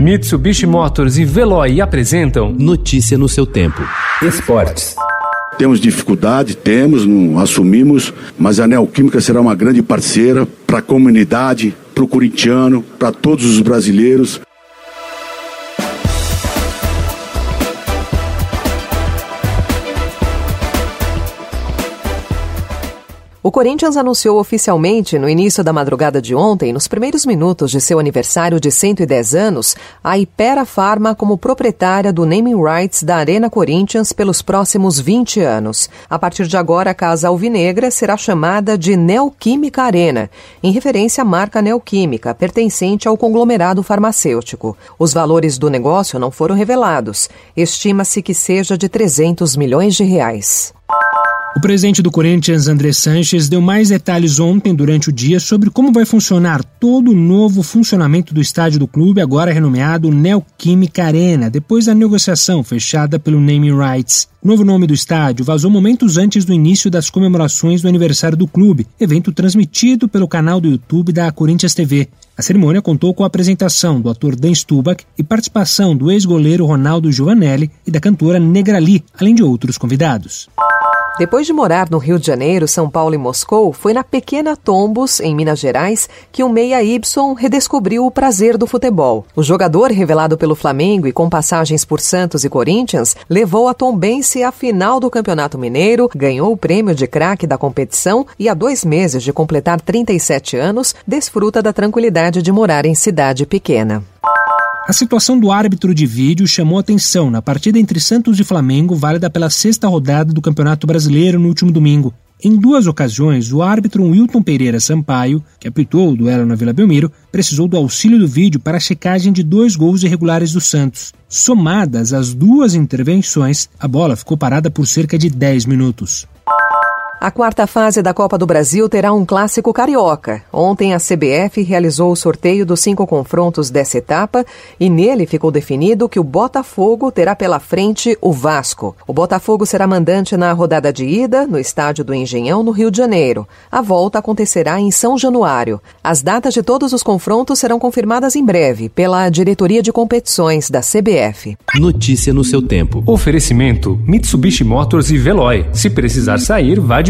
Mitsubishi Motors e Veloy apresentam Notícia no seu tempo. Esportes. Temos dificuldade, temos, não assumimos, mas a Neoquímica será uma grande parceira para a comunidade, para o corintiano, para todos os brasileiros. O Corinthians anunciou oficialmente, no início da madrugada de ontem, nos primeiros minutos de seu aniversário de 110 anos, a Ipera Pharma como proprietária do naming rights da Arena Corinthians pelos próximos 20 anos. A partir de agora, a Casa Alvinegra será chamada de Neoquímica Arena, em referência à marca Neoquímica, pertencente ao conglomerado farmacêutico. Os valores do negócio não foram revelados. Estima-se que seja de 300 milhões de reais. O presidente do Corinthians, André Sanches, deu mais detalhes ontem durante o dia sobre como vai funcionar todo o novo funcionamento do estádio do clube, agora renomeado Neoquímica Arena, depois da negociação fechada pelo Naming Rights. O novo nome do estádio vazou momentos antes do início das comemorações do aniversário do clube, evento transmitido pelo canal do YouTube da Corinthians TV. A cerimônia contou com a apresentação do ator Dan Stubach e participação do ex-goleiro Ronaldo Giovanelli e da cantora Negrali, além de outros convidados. Depois de morar no Rio de Janeiro, São Paulo e Moscou, foi na pequena Tombos, em Minas Gerais, que o meia Y redescobriu o prazer do futebol. O jogador, revelado pelo Flamengo e com passagens por Santos e Corinthians, levou a Tombense à final do Campeonato Mineiro, ganhou o prêmio de craque da competição e, há dois meses de completar 37 anos, desfruta da tranquilidade de morar em cidade pequena. A situação do árbitro de vídeo chamou atenção na partida entre Santos e Flamengo, válida pela sexta rodada do Campeonato Brasileiro no último domingo. Em duas ocasiões, o árbitro Wilton Pereira Sampaio, que apitou o duelo na Vila Belmiro, precisou do auxílio do vídeo para a checagem de dois gols irregulares do Santos. Somadas as duas intervenções, a bola ficou parada por cerca de 10 minutos. A quarta fase da Copa do Brasil terá um clássico carioca. Ontem a CBF realizou o sorteio dos cinco confrontos dessa etapa e nele ficou definido que o Botafogo terá pela frente o Vasco. O Botafogo será mandante na rodada de ida, no estádio do Engenhão, no Rio de Janeiro. A volta acontecerá em São Januário. As datas de todos os confrontos serão confirmadas em breve pela Diretoria de Competições da CBF. Notícia no seu tempo. Oferecimento: Mitsubishi Motors e Veloy. Se precisar sair, vá de